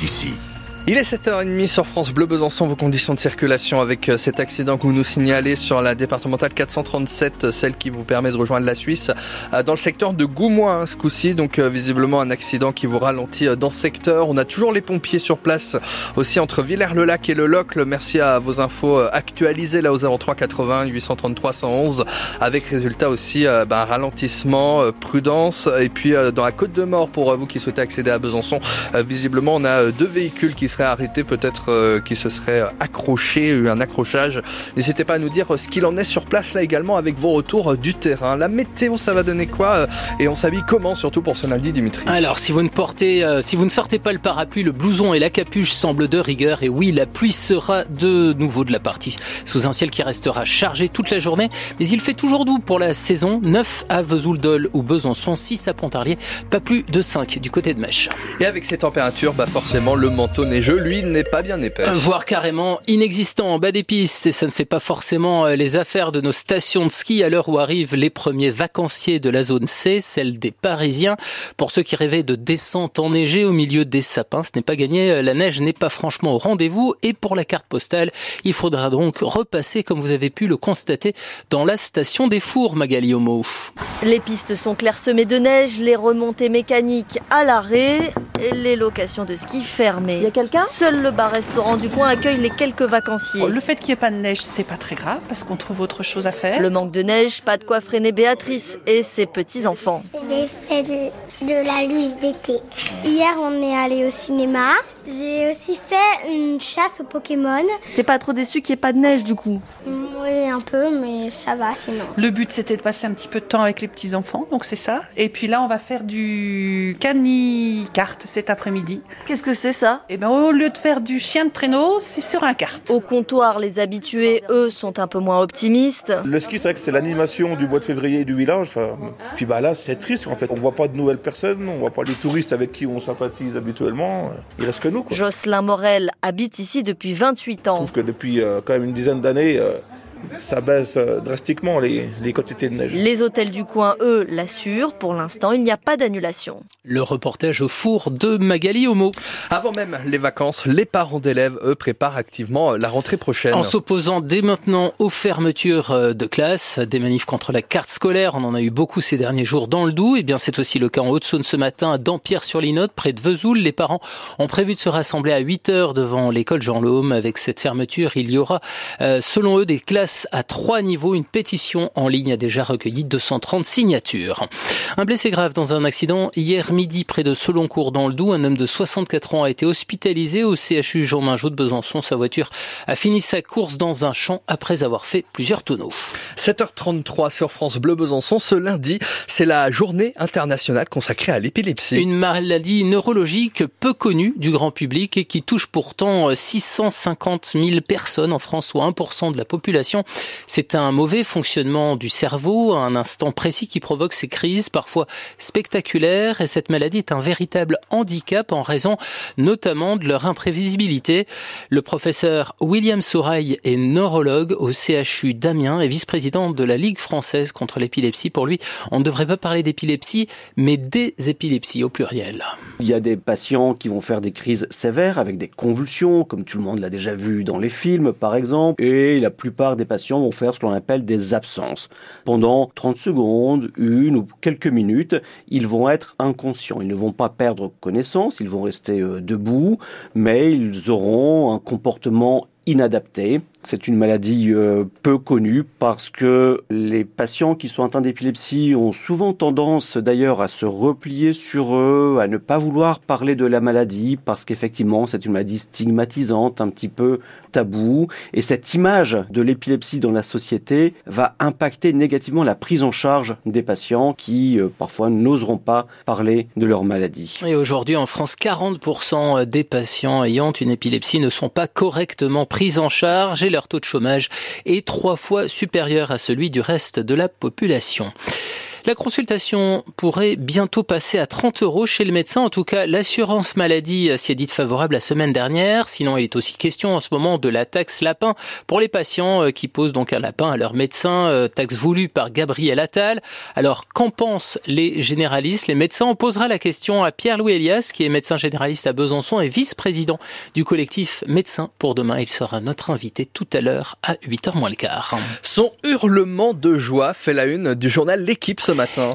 d'ici. Il est 7h30 sur France Bleu Besançon, vos conditions de circulation avec euh, cet accident que vous nous signalez sur la départementale 437, euh, celle qui vous permet de rejoindre la Suisse, euh, dans le secteur de Goumois hein, ce coup-ci. Donc visiblement un accident qui vous ralentit dans ce secteur. On a toujours les pompiers sur place aussi entre Villers-le-Lac et le Locle. Merci à vos infos actualisées là aux 03 80 833 111 avec résultat aussi ben, ralentissement, prudence et puis dans la Côte de Mort pour vous qui souhaitez accéder à Besançon, visiblement on a deux véhicules qui serait arrêté, peut-être euh, qui se serait accroché, eu un accrochage. N'hésitez pas à nous dire ce qu'il en est sur place là également avec vos retours du terrain. La météo, ça va donner quoi euh, Et on s'habille comment surtout pour ce lundi, Dimitri? Alors, si vous ne portez, euh, si vous ne sortez pas le parapluie, le blouson et la capuche semblent de rigueur. Et oui, la pluie sera de nouveau de la partie sous un ciel qui restera chargé toute la journée. Mais il fait toujours doux pour la saison. 9 à Vesoul-Dol ou Besançon, 6 à Pontarlier, pas plus de 5 du côté de Mèche. Et avec ces températures, bah forcément, le manteau n'est je lui, n'est pas bien épais. Voire carrément inexistant en bas des pistes. Et ça ne fait pas forcément euh, les affaires de nos stations de ski à l'heure où arrivent les premiers vacanciers de la zone C, celle des Parisiens. Pour ceux qui rêvaient de descente enneigée au milieu des sapins, ce n'est pas gagné. Euh, la neige n'est pas franchement au rendez-vous. Et pour la carte postale, il faudra donc repasser, comme vous avez pu le constater, dans la station des Fours, Magali Homo. Les pistes sont clairsemées de neige, les remontées mécaniques à l'arrêt les locations de ski fermées. Il y a quelqu'un? Seul le bar-restaurant du coin accueille les quelques vacanciers. Le fait qu'il n'y ait pas de neige, c'est pas très grave parce qu'on trouve autre chose à faire. Le manque de neige, pas de quoi freiner Béatrice et ses petits-enfants. J'ai fait de, la luge d'été. Hier, on est allé au cinéma. J'ai aussi fait une chasse aux Pokémon. T'es pas trop déçu qu'il n'y ait pas de neige du coup Oui, un peu, mais ça va sinon. Le but c'était de passer un petit peu de temps avec les petits enfants, donc c'est ça. Et puis là, on va faire du cani-carte cet après-midi. Qu'est-ce que c'est ça? Eh bien, au lieu de faire du chien de traîneau, c'est sur un kart. Au comptoir, les habitués, eux, sont un peu moins optimistes. Le ski, c'est vrai que c'est l'animation du mois de février du village. puis bah là, c'est triste en fait. On voit pas de nouvelles personnes, on voit pas les touristes avec qui on sympathise habituellement. Il reste que nous. Jocelyn Morel habite ici depuis 28 ans. Je trouve que depuis euh, quand même une dizaine d'années, euh, ça baisse euh, drastiquement les, quantités de neige. Les hôtels du coin, eux, l'assurent. Pour l'instant, il n'y a pas d'annulation. Le reportage au four de Magali Homo. Avant même les vacances, les parents d'élèves, eux, préparent activement la rentrée prochaine. En s'opposant dès maintenant aux fermetures euh, de classe, des manifs contre la carte scolaire, on en a eu beaucoup ces derniers jours dans le Doubs. Et eh bien, c'est aussi le cas en Haute-Saône ce matin, à Dampierre-sur-Linotte, près de Vesoul. Les parents ont prévu de se rassembler à 8 heures devant l'école Jean Laume. Avec cette fermeture, il y aura, euh, selon eux, des classes à trois niveaux. Une pétition en ligne a déjà recueilli 230 signatures. Un blessé grave dans un accident hier midi près de Seloncourt dans le Doubs. Un homme de 64 ans a été hospitalisé au CHU Jean Minjot de Besançon. Sa voiture a fini sa course dans un champ après avoir fait plusieurs tonneaux. 7h33 sur France Bleu Besançon. Ce lundi, c'est la journée internationale consacrée à l'épilepsie. Une maladie neurologique peu connue du grand public et qui touche pourtant 650 000 personnes en France, soit 1% de la population. C'est un mauvais fonctionnement du cerveau à un instant précis qui provoque ces crises parfois spectaculaires et cette maladie est un véritable handicap en raison notamment de leur imprévisibilité. Le professeur William Souraille est neurologue au CHU d'Amiens et vice-président de la Ligue française contre l'épilepsie. Pour lui, on ne devrait pas parler d'épilepsie, mais des épilepsies au pluriel. Il y a des patients qui vont faire des crises sévères avec des convulsions, comme tout le monde l'a déjà vu dans les films par exemple, et la plupart des patients vont faire ce qu'on appelle des absences. Pendant 30 secondes, une ou quelques minutes, ils vont être inconscients. Ils ne vont pas perdre connaissance, ils vont rester euh, debout, mais ils auront un comportement inadapté. C'est une maladie euh, peu connue parce que les patients qui sont atteints d'épilepsie ont souvent tendance d'ailleurs à se replier sur eux, à ne pas vouloir parler de la maladie parce qu'effectivement c'est une maladie stigmatisante, un petit peu tabou. Et cette image de l'épilepsie dans la société va impacter négativement la prise en charge des patients qui euh, parfois n'oseront pas parler de leur maladie. Et aujourd'hui en France, 40% des patients ayant une épilepsie ne sont pas correctement pris en charge leur taux de chômage est trois fois supérieur à celui du reste de la population. La consultation pourrait bientôt passer à 30 euros chez le médecin. En tout cas, l'assurance maladie s'y est dite favorable la semaine dernière. Sinon, il est aussi question en ce moment de la taxe lapin pour les patients euh, qui posent donc un lapin à leur médecin, euh, taxe voulue par Gabriel Attal. Alors, qu'en pensent les généralistes? Les médecins On posera la question à Pierre-Louis Elias, qui est médecin généraliste à Besançon et vice-président du collectif Médecins pour demain. Il sera notre invité tout à l'heure à 8h moins le quart. Son hurlement de joie fait la une du journal L'équipe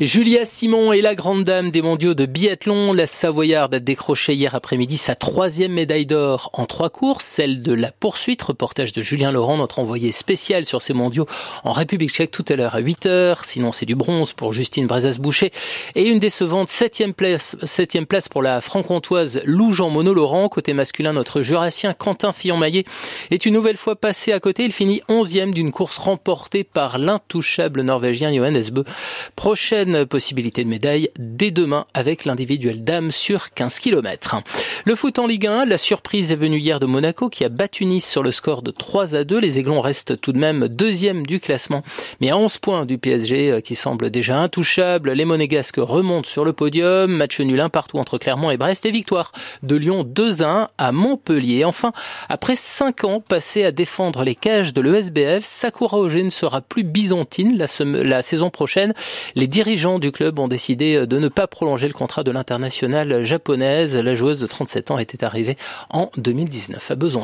Julia Simon est la grande dame des mondiaux de biathlon. La Savoyarde a décroché hier après-midi sa troisième médaille d'or en trois courses, celle de la poursuite. Reportage de Julien Laurent, notre envoyé spécial sur ces mondiaux en République tchèque tout à l'heure à 8h. Sinon, c'est du bronze pour Justine Brezas-Boucher et une décevante septième place, septième place pour la franc-comtoise Lou Jean Monod Laurent. Côté masculin, notre jurassien Quentin Fillon-Maillet est une nouvelle fois passé à côté. Il finit onzième d'une course remportée par l'intouchable norvégien Johannes Bö. Prochaine possibilité de médaille dès demain avec l'individuel dame sur 15 km. Le foot en Ligue 1, la surprise est venue hier de Monaco qui a battu Nice sur le score de 3 à 2. Les Aiglons restent tout de même deuxième du classement, mais à 11 points du PSG euh, qui semble déjà intouchable. Les Monégasques remontent sur le podium. Match nul un partout entre Clermont et Brest et victoire de Lyon 2-1 à Montpellier. Enfin, après 5 ans passés à défendre les cages de l'ESBF, Sakura ne sera plus byzantine la saison prochaine. Les dirigeants du club ont décidé de ne pas prolonger le contrat de l'internationale japonaise. La joueuse de 37 ans était arrivée en 2019 à Besançon.